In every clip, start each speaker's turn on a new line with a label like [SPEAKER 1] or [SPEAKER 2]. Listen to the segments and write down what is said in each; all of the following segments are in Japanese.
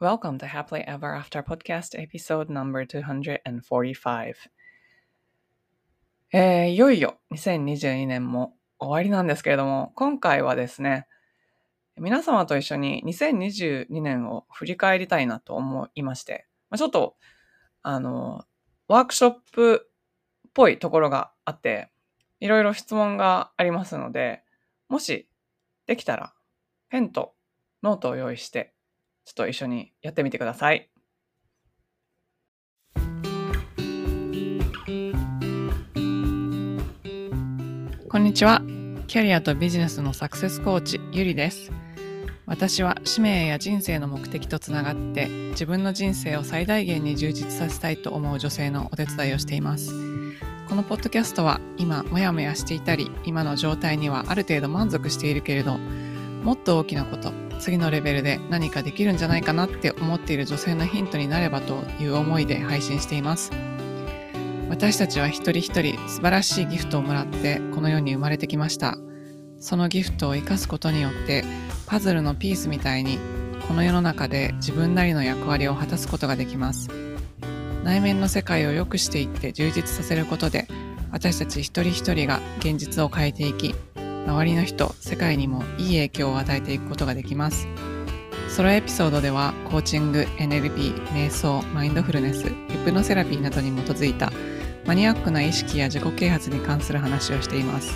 [SPEAKER 1] Welcome to Happily Ever After Podcast Episode Number 245えー、いよいよ2022年も終わりなんですけれども、今回はですね、皆様と一緒に2022年を振り返りたいなと思いまして、まあ、ちょっと、あの、ワークショップっぽいところがあって、いろいろ質問がありますので、もしできたら、ペンとノートを用意して、ちょっと一緒にやってみてください。こんにちは。キャリアとビジネスのサクセスコーチ、ゆりです。私は使命や人生の目的とつながって自分の人生を最大限に充実させたいと思う女性のお手伝いをしています。このポッドキャストは今モヤモヤしていたり今の状態にはある程度満足しているけれどもっと大きなこと次のレベルで何かできるんじゃないかなって思っている女性のヒントになればという思いで配信しています。私たちは一人一人素晴らしいギフトをもらってこの世に生まれてきました。そのギフトを生かすことによってパズルのピースみたいにこの世の中で自分なりの役割を果たすことができます。内面の世界を良くしていって充実させることで私たち一人一人が現実を変えていき周りの人、世界にもいい影響を与えていくことができます。ソロエピソードではコーチング、NLP、瞑想、マインドフルネス、ヒプノセラピーなどに基づいたマニアックな意識や自己啓発に関する話をしています。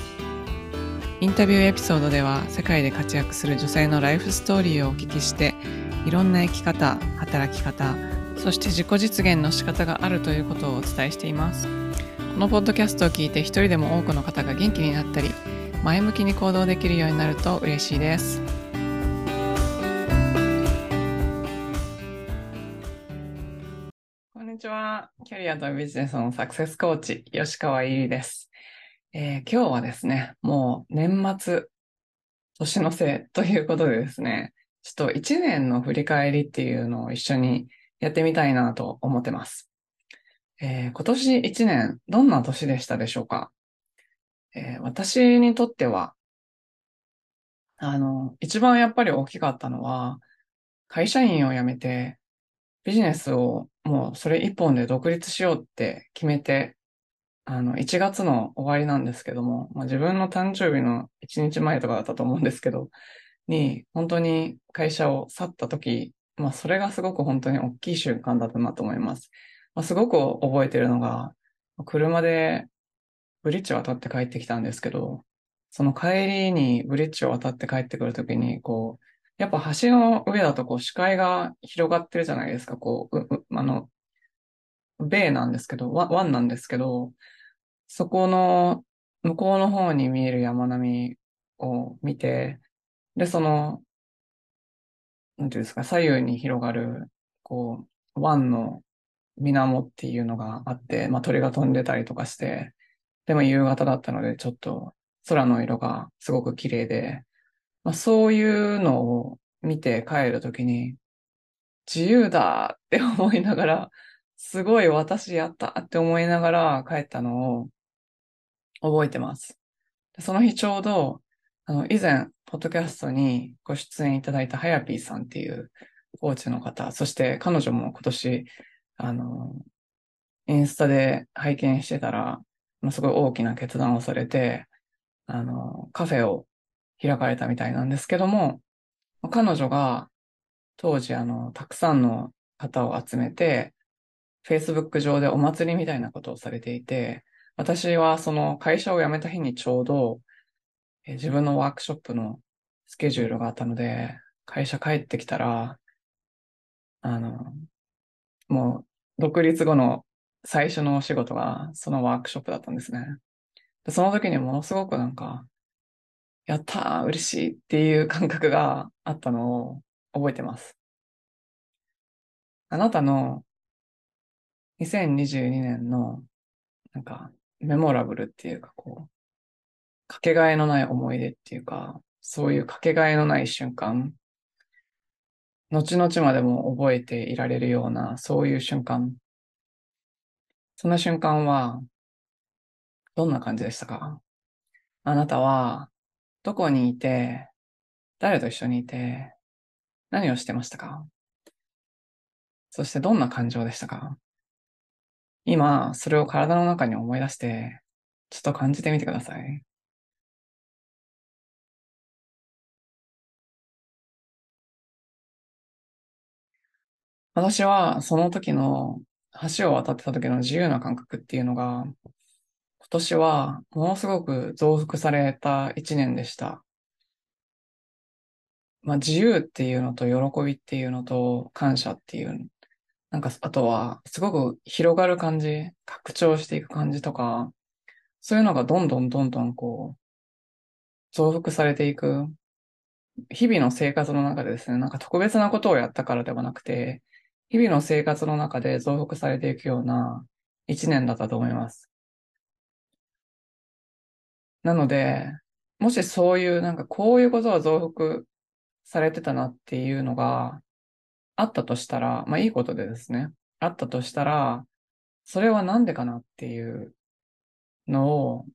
[SPEAKER 1] インタビューエピソードでは世界で活躍する女性のライフストーリーをお聞きしていろんな生き方、働き方、そして自己実現の仕方があるということをお伝えしています。このポッドキャストを聞いて一人でも多くの方が元気になったり、前向きに行動できるようになると嬉しいです。こんにちは。キャリアとビジネスのサクセスコーチ、吉川ゆりです、えー、今日はですね、もう年末、年のせいということでですね、ちょっと一年の振り返りっていうのを一緒にやってみたいなと思ってます。えー、今年一年、どんな年でしたでしょうか？えー、私にとっては、あの、一番やっぱり大きかったのは、会社員を辞めて、ビジネスをもうそれ一本で独立しようって決めて、あの、1月の終わりなんですけども、まあ、自分の誕生日の1日前とかだったと思うんですけど、に、本当に会社を去った時、まあ、それがすごく本当に大きい瞬間だったなと思います。まあ、すごく覚えてるのが、車でブリッジを渡って帰ってきたんですけど、その帰りにブリッジを渡って帰ってくるときに、こう、やっぱ橋の上だとこう視界が広がってるじゃないですか、こう、ううあの、ベイなんですけど、湾なんですけど、そこの向こうの方に見える山並みを見て、で、その、なんていうんですか、左右に広がる、こう、湾の水面っていうのがあって、まあ鳥が飛んでたりとかして、でも夕方だったので、ちょっと空の色がすごく綺麗で、まあ、そういうのを見て帰るときに、自由だって思いながら、すごい私やったって思いながら帰ったのを覚えてます。その日ちょうど、あの、以前、ポッドキャストにご出演いただいたはやぴーさんっていうコーチの方、そして彼女も今年、あの、インスタで拝見してたら、すごい大きな決断をされて、あの、カフェを開かれたみたいなんですけども、彼女が当時あの、たくさんの方を集めて、Facebook 上でお祭りみたいなことをされていて、私はその会社を辞めた日にちょうど、え自分のワークショップのスケジュールがあったので、会社帰ってきたら、あの、もう独立後の最初のお仕事がそのワークショップだったんですね。でその時にものすごくなんか、やったー、嬉しいっていう感覚があったのを覚えてます。あなたの2022年のなんかメモラブルっていうかこう、かけがえのない思い出っていうか、そういうかけがえのない瞬間、後々までも覚えていられるような、そういう瞬間その瞬間は、どんな感じでしたか？あなたは、どこにいて、誰と一緒にいて、何をしてましたか？そしてどんな感情でしたか？今、それを体の中に思い出して、ちょっと感じてみてください。私はその時の橋を渡ってた時の自由な感覚っていうのが、今年はものすごく増幅された一年でした。まあ自由っていうのと喜びっていうのと感謝っていう、なんかあとはすごく広がる感じ、拡張していく感じとか、そういうのがどんどんどんどんこう、増幅されていく。日々の生活の中でですね、なんか特別なことをやったからではなくて、日々の生活の中で増幅されていくような一年だったと思います。なので、もしそういうなんかこういうことは増幅されてたなっていうのがあったとしたら、まあいいことでですね、あったとしたら、それはなんでかなっていうのを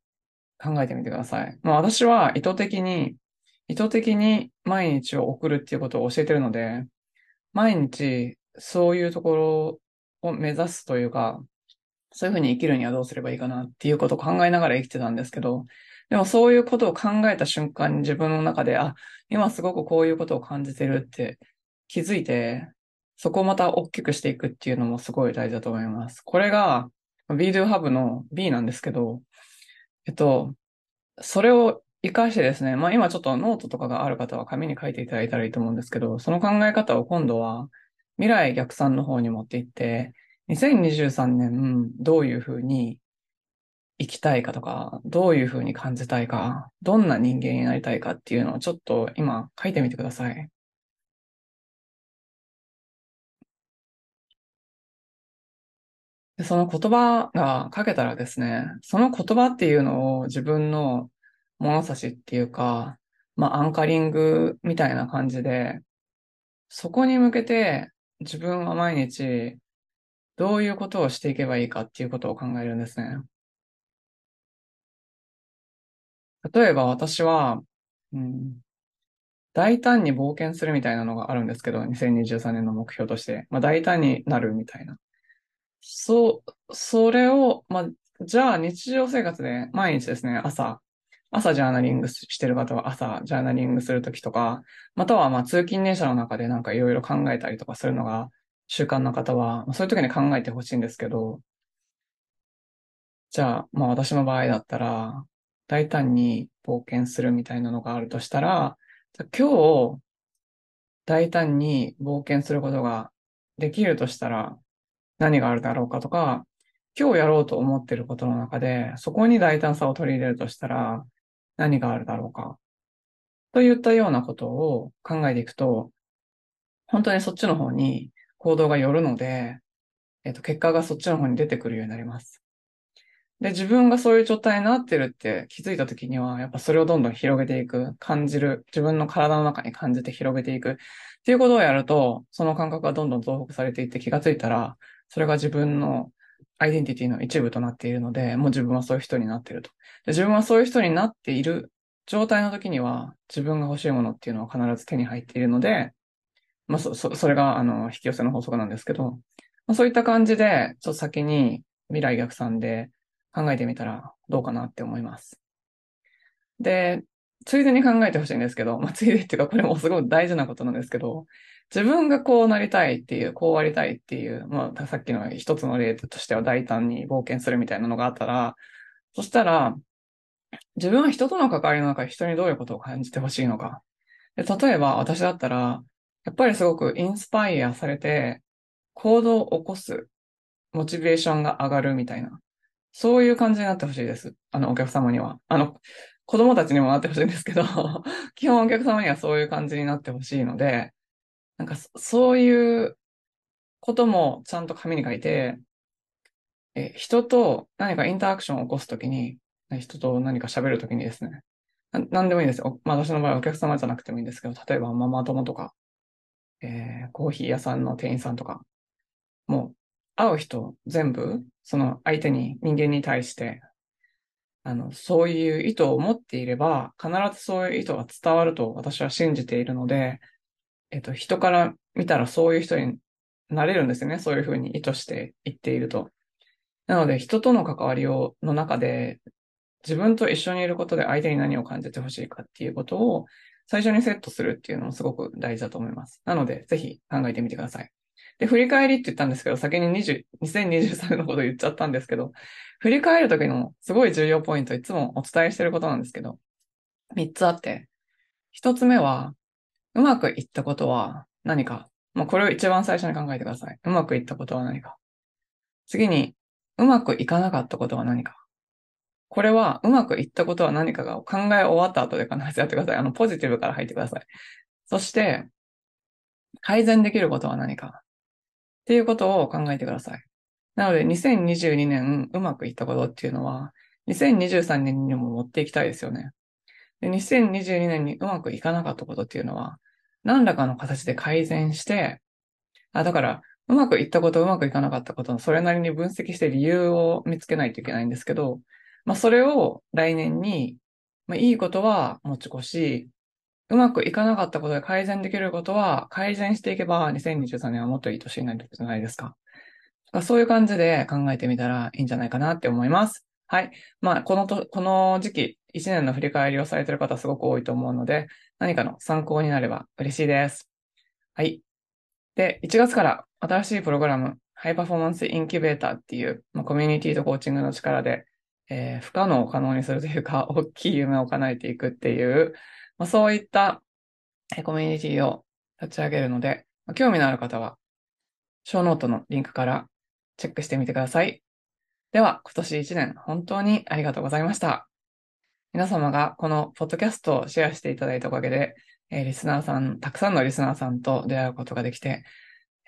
[SPEAKER 1] 考えてみてください。まあ私は意図的に、意図的に毎日を送るっていうことを教えてるので、毎日そういうところを目指すというか、そういうふうに生きるにはどうすればいいかなっていうことを考えながら生きてたんですけど、でもそういうことを考えた瞬間に自分の中で、あ、今すごくこういうことを感じてるって気づいて、そこをまた大きくしていくっていうのもすごい大事だと思います。これが b d o Hub の B なんですけど、えっと、それを活かしてですね、まあ今ちょっとノートとかがある方は紙に書いていただいたらいいと思うんですけど、その考え方を今度は未来逆算の方に持っていって、2023年どういうふうに生きたいかとか、どういうふうに感じたいか、どんな人間になりたいかっていうのをちょっと今書いてみてください。でその言葉が書けたらですね、その言葉っていうのを自分の物差しっていうか、まあアンカリングみたいな感じで、そこに向けて自分は毎日どういうことをしていけばいいかっていうことを考えるんですね。例えば私は、うん、大胆に冒険するみたいなのがあるんですけど、2023年の目標として。まあ、大胆になるみたいな。そう、それを、まあ、じゃあ日常生活で毎日ですね、朝、朝ジャーナリングしてる方は朝ジャーナリングするときとか、またはまあ通勤電車の中でなんかいろいろ考えたりとかするのが習慣な方は、そういう時に考えてほしいんですけど、じゃあ、まあ私の場合だったら、大胆に冒険するみたいなのがあるとしたら、今日、大胆に冒険することができるとしたら、何があるだろうかとか、今日やろうと思っていることの中で、そこに大胆さを取り入れるとしたら、何があるだろうか。といったようなことを考えていくと、本当にそっちの方に行動が寄るので、えっと、結果がそっちの方に出てくるようになります。で、自分がそういう状態になってるって気づいた時には、やっぱそれをどんどん広げていく、感じる、自分の体の中に感じて広げていくっていうことをやると、その感覚がどんどん増幅されていって気がついたら、それが自分のアイデンティティの一部となっているので、もう自分はそういう人になっていると。で自分はそういう人になっている状態の時には、自分が欲しいものっていうのは必ず手に入っているので、まあ、そ、そ、それが、あの、引き寄せの法則なんですけど、まあ、そういった感じで、ちょっと先に未来逆算で考えてみたらどうかなって思います。で、ついでに考えてほしいんですけど、まあ、ついでっていうか、これもすごい大事なことなんですけど、自分がこうなりたいっていう、こうありたいっていう、まあ、さっきの一つの例としては大胆に冒険するみたいなのがあったら、そしたら、自分は人との関わりの中で人にどういうことを感じてほしいのか。で例えば私だったら、やっぱりすごくインスパイアされて、行動を起こす、モチベーションが上がるみたいな。そういう感じになってほしいです。あの、お客様には。あの、子供たちにもなってほしいんですけど 基本お客様にはそういう感じになってほしいので、なんかそういうこともちゃんと紙に書いて、え、人と何かインタラクションを起こすときに、人と何か喋るときにですね、ななんでもいいですよ。まあ私の場合はお客様じゃなくてもいいんですけど、例えばママ友とか、えー、コーヒー屋さんの店員さんとか、もう会う人全部、その相手に、人間に対して、あの、そういう意図を持っていれば、必ずそういう意図が伝わると私は信じているので、えっと、人から見たらそういう人になれるんですよね。そういうふうに意図して言っていると。なので、人との関わりを、の中で、自分と一緒にいることで相手に何を感じてほしいかっていうことを最初にセットするっていうのもすごく大事だと思います。なので、ぜひ考えてみてください。で、振り返りって言ったんですけど、先に20 2023のこと言っちゃったんですけど、振り返るときのすごい重要ポイント、いつもお伝えしてることなんですけど、3つあって、1つ目は、うまくいったことは何か？もうこれを一番最初に考えてください。うまくいったことは何か？次に、うまくいかなかったことは何か？これは、うまくいったことは何かが考え終わった後で必ずやってください。あの、ポジティブから入ってください。そして、改善できることは何か？っていうことを考えてください。なので、2022年うまくいったことっていうのは、2023年にも持っていきたいですよね。で、2022年にうまくいかなかったことっていうのは、何らかの形で改善して、あ、だから、うまくいったこと、うまくいかなかったことのそれなりに分析して理由を見つけないといけないんですけど、まあ、それを来年に、まあ、いいことは持ち越し、うまくいかなかったことで改善できることは改善していけば2023年はもっといい年になるじゃないですか。そういう感じで考えてみたらいいんじゃないかなって思います。はい。まあ、このと、この時期、1年の振り返りをされている方すごく多いと思うので、何かの参考になれば嬉しいです。はい。で、1月から新しいプログラム、ハイパフォーマンスインキュベーターっていう、まあ、コミュニティとコーチングの力で、えー、不可能を可能にするというか、大きい夢を叶えていくっていう、まあ、そういったコミュニティを立ち上げるので、ま、興味のある方は、ショーノートのリンクからチェックしてみてください。では、今年1年本当にありがとうございました。皆様がこのポッドキャストをシェアしていただいたおかげで、えー、リスナーさん、たくさんのリスナーさんと出会うことができて、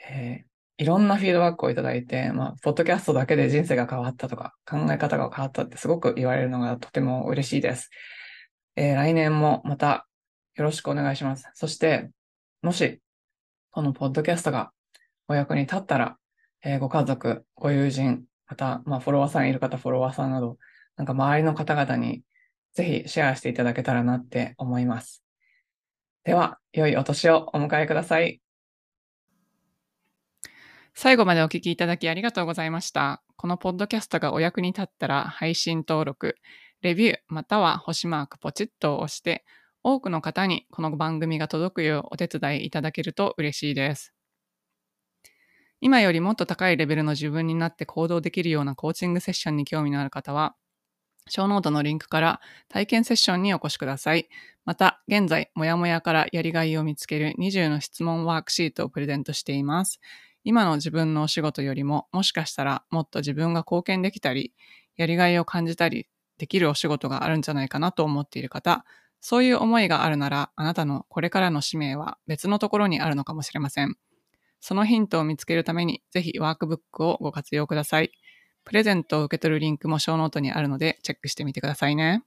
[SPEAKER 1] えー、いろんなフィードバックをいただいて、まあ、ポッドキャストだけで人生が変わったとか、考え方が変わったってすごく言われるのがとても嬉しいです。えー、来年もまたよろしくお願いします。そして、もし、このポッドキャストがお役に立ったら、えー、ご家族、ご友人、また、まあ、フォロワーさんいる方、フォロワーさんなど、なんか周りの方々にぜひシェアしていただけたらなって思います。では、良いお年をお迎えください。
[SPEAKER 2] 最後までお聞きいただきありがとうございました。このポッドキャストがお役に立ったら配信登録、レビューまたは星マークポチッと押して多くの方にこの番組が届くようお手伝いいただけると嬉しいです。今よりもっと高いレベルの自分になって行動できるようなコーチングセッションに興味のある方は、ショーノートのリンクから体験セッションにお越しください。また、現在、もやもやからやりがいを見つける20の質問ワークシートをプレゼントしています。今の自分のお仕事よりも、もしかしたらもっと自分が貢献できたり、やりがいを感じたりできるお仕事があるんじゃないかなと思っている方、そういう思いがあるなら、あなたのこれからの使命は別のところにあるのかもしれません。そのヒントを見つけるために、ぜひワークブックをご活用ください。プレゼントを受け取るリンクもショーノートにあるので、チェックしてみてくださいね。